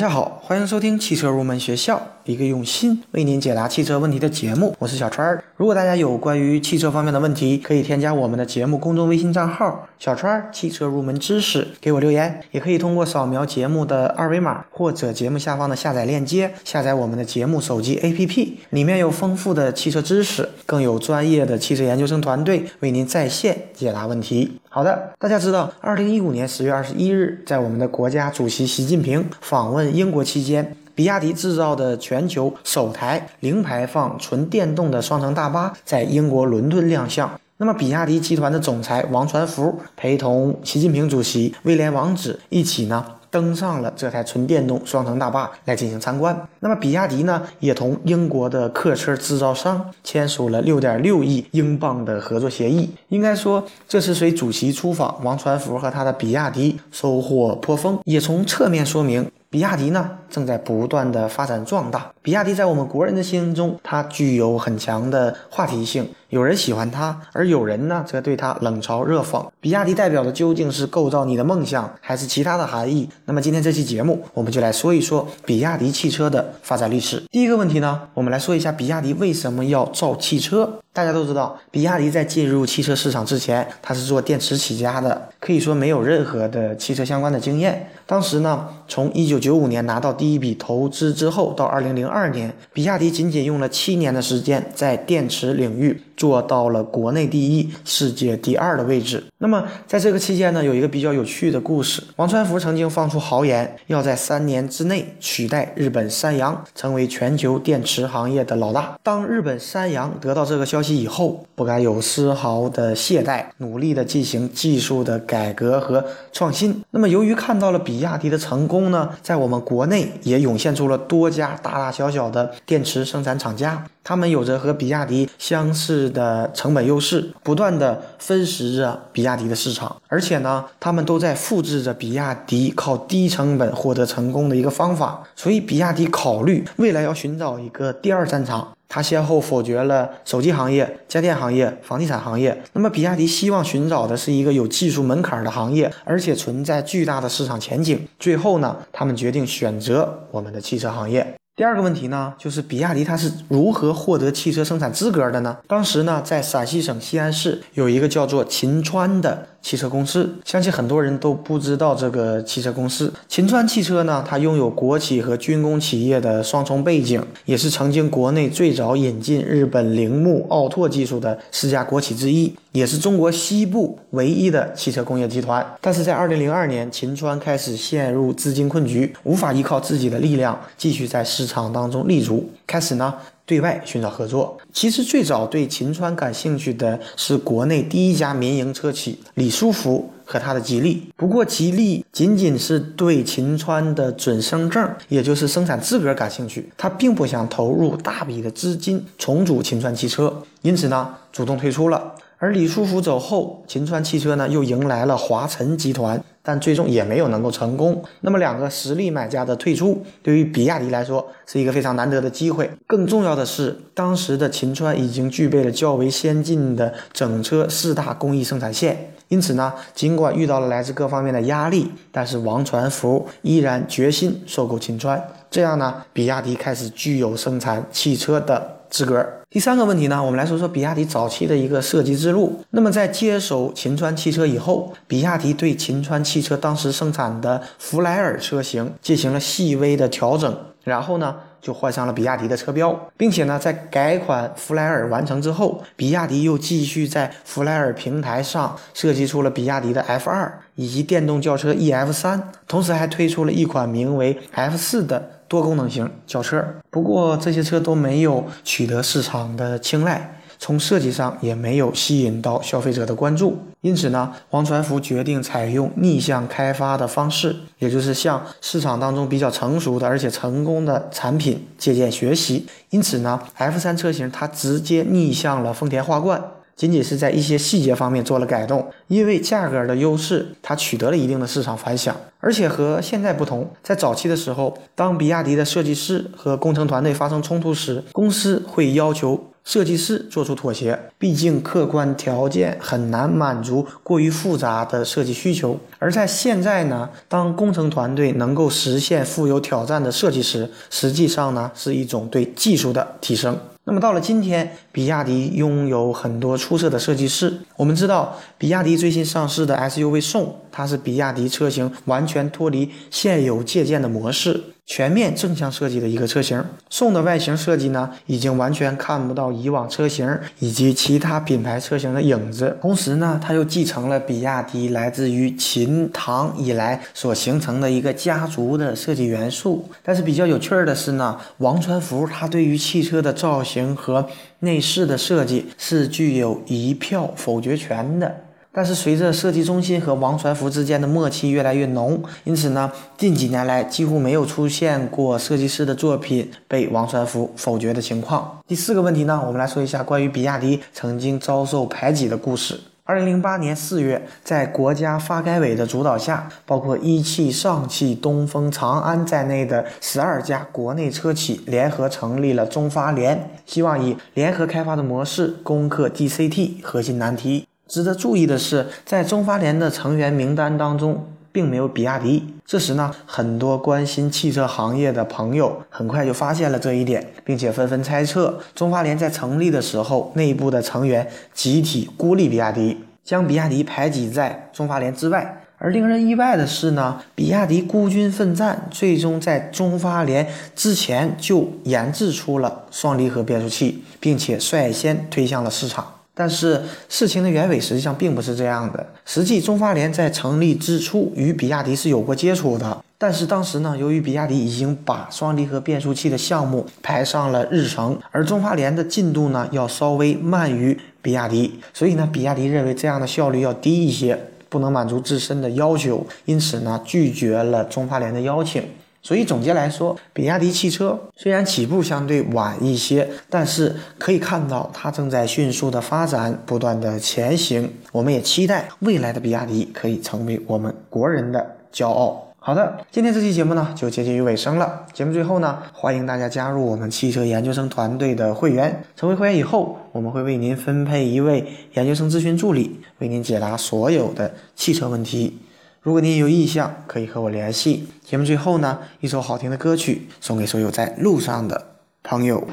大家好，欢迎收听汽车入门学校，一个用心为您解答汽车问题的节目。我是小川儿。如果大家有关于汽车方面的问题，可以添加我们的节目公众微信账号“小川儿汽车入门知识”，给我留言。也可以通过扫描节目的二维码或者节目下方的下载链接，下载我们的节目手机 APP，里面有丰富的汽车知识，更有专业的汽车研究生团队为您在线解答问题。好的，大家知道，二零一五年十月二十一日，在我们的国家主席习近平访问英国期间，比亚迪制造的全球首台零排放纯电动的双层大巴在英国伦敦亮相。那么，比亚迪集团的总裁王传福陪同习近平主席、威廉王子一起呢。登上了这台纯电动双层大巴来进行参观。那么，比亚迪呢，也同英国的客车制造商签署了六点六亿英镑的合作协议。应该说，这次随主席出访，王传福和他的比亚迪收获颇丰，也从侧面说明。比亚迪呢，正在不断的发展壮大。比亚迪在我们国人的心中，它具有很强的话题性。有人喜欢它，而有人呢，则对它冷嘲热讽。比亚迪代表的究竟是构造你的梦想，还是其他的含义？那么今天这期节目，我们就来说一说比亚迪汽车的发展历史。第一个问题呢，我们来说一下比亚迪为什么要造汽车。大家都知道，比亚迪在进入汽车市场之前，它是做电池起家的，可以说没有任何的汽车相关的经验。当时呢，从一九九五年拿到第一笔投资之后，到二零零二年，比亚迪仅仅用了七年的时间，在电池领域做到了国内第一、世界第二的位置。那么在这个期间呢，有一个比较有趣的故事：王传福曾经放出豪言，要在三年之内取代日本三洋，成为全球电池行业的老大。当日本三洋得到这个消消息以后，不敢有丝毫的懈怠，努力的进行技术的改革和创新。那么，由于看到了比亚迪的成功呢，在我们国内也涌现出了多家大大小小的电池生产厂家，他们有着和比亚迪相似的成本优势，不断的分食着比亚迪的市场，而且呢，他们都在复制着比亚迪靠低成本获得成功的一个方法。所以，比亚迪考虑未来要寻找一个第二战场。他先后否决了手机行业、家电行业、房地产行业。那么，比亚迪希望寻找的是一个有技术门槛的行业，而且存在巨大的市场前景。最后呢，他们决定选择我们的汽车行业。第二个问题呢，就是比亚迪它是如何获得汽车生产资格的呢？当时呢，在陕西省西安市有一个叫做秦川的。汽车公司，相信很多人都不知道这个汽车公司。秦川汽车呢，它拥有国企和军工企业的双重背景，也是曾经国内最早引进日本铃木奥拓技术的四家国企之一，也是中国西部唯一的汽车工业集团。但是在二零零二年，秦川开始陷入资金困局，无法依靠自己的力量继续在市场当中立足，开始呢。对外寻找合作，其实最早对秦川感兴趣的是国内第一家民营车企李书福和他的吉利。不过，吉利仅仅是对秦川的准生证，也就是生产资格感兴趣，他并不想投入大笔的资金重组秦川汽车，因此呢，主动退出了。而李书福走后，秦川汽车呢又迎来了华晨集团。但最终也没有能够成功。那么，两个实力买家的退出，对于比亚迪来说是一个非常难得的机会。更重要的是，当时的秦川已经具备了较为先进的整车四大工艺生产线。因此呢，尽管遇到了来自各方面的压力，但是王传福依然决心收购秦川。这样呢，比亚迪开始具有生产汽车的。资格。第三个问题呢，我们来说说比亚迪早期的一个设计之路。那么在接手秦川汽车以后，比亚迪对秦川汽车当时生产的弗莱尔车型进行了细微的调整，然后呢就换上了比亚迪的车标，并且呢在改款弗莱尔完成之后，比亚迪又继续在弗莱尔平台上设计出了比亚迪的 F 二以及电动轿车 EF 三，同时还推出了一款名为 F 四的。多功能型轿车，不过这些车都没有取得市场的青睐，从设计上也没有吸引到消费者的关注。因此呢，王传福决定采用逆向开发的方式，也就是向市场当中比较成熟的而且成功的产品借鉴学习。因此呢，F3 车型它直接逆向了丰田花冠。仅仅是在一些细节方面做了改动，因为价格的优势，它取得了一定的市场反响。而且和现在不同，在早期的时候，当比亚迪的设计师和工程团队发生冲突时，公司会要求设计师做出妥协，毕竟客观条件很难满足过于复杂的设计需求。而在现在呢，当工程团队能够实现富有挑战的设计时，实际上呢是一种对技术的提升。那么到了今天，比亚迪拥有很多出色的设计师。我们知道，比亚迪最新上市的 SUV 宋，它是比亚迪车型完全脱离现有借鉴的模式。全面正向设计的一个车型，宋的外形设计呢，已经完全看不到以往车型以及其他品牌车型的影子。同时呢，它又继承了比亚迪来自于秦唐以来所形成的一个家族的设计元素。但是比较有趣儿的是呢，王传福他对于汽车的造型和内饰的设计是具有一票否决权的。但是随着设计中心和王传福之间的默契越来越浓，因此呢，近几年来几乎没有出现过设计师的作品被王传福否决的情况。第四个问题呢，我们来说一下关于比亚迪曾经遭受排挤的故事。二零零八年四月，在国家发改委的主导下，包括一汽、上汽、东风、长安在内的十二家国内车企联合成立了中发联，希望以联合开发的模式攻克 DCT 核心难题。值得注意的是，在中发联的成员名单当中，并没有比亚迪。这时呢，很多关心汽车行业的朋友很快就发现了这一点，并且纷纷猜测，中发联在成立的时候，内部的成员集体孤立比亚迪，将比亚迪排挤在中发联之外。而令人意外的是呢，比亚迪孤军奋战，最终在中发联之前就研制出了双离合变速器，并且率先推向了市场。但是事情的原委实际上并不是这样的。实际中发联在成立之初与比亚迪是有过接触的，但是当时呢，由于比亚迪已经把双离合变速器的项目排上了日程，而中发联的进度呢要稍微慢于比亚迪，所以呢，比亚迪认为这样的效率要低一些，不能满足自身的要求，因此呢，拒绝了中发联的邀请。所以总结来说，比亚迪汽车虽然起步相对晚一些，但是可以看到它正在迅速的发展，不断的前行。我们也期待未来的比亚迪可以成为我们国人的骄傲。好的，今天这期节目呢就接近于尾声了。节目最后呢，欢迎大家加入我们汽车研究生团队的会员。成为会员以后，我们会为您分配一位研究生咨询助理，为您解答所有的汽车问题。如果您有意向，可以和我联系。节目最后呢，一首好听的歌曲送给所有在路上的朋友。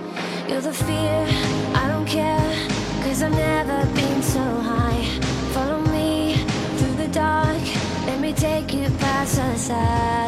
Every inch of your skin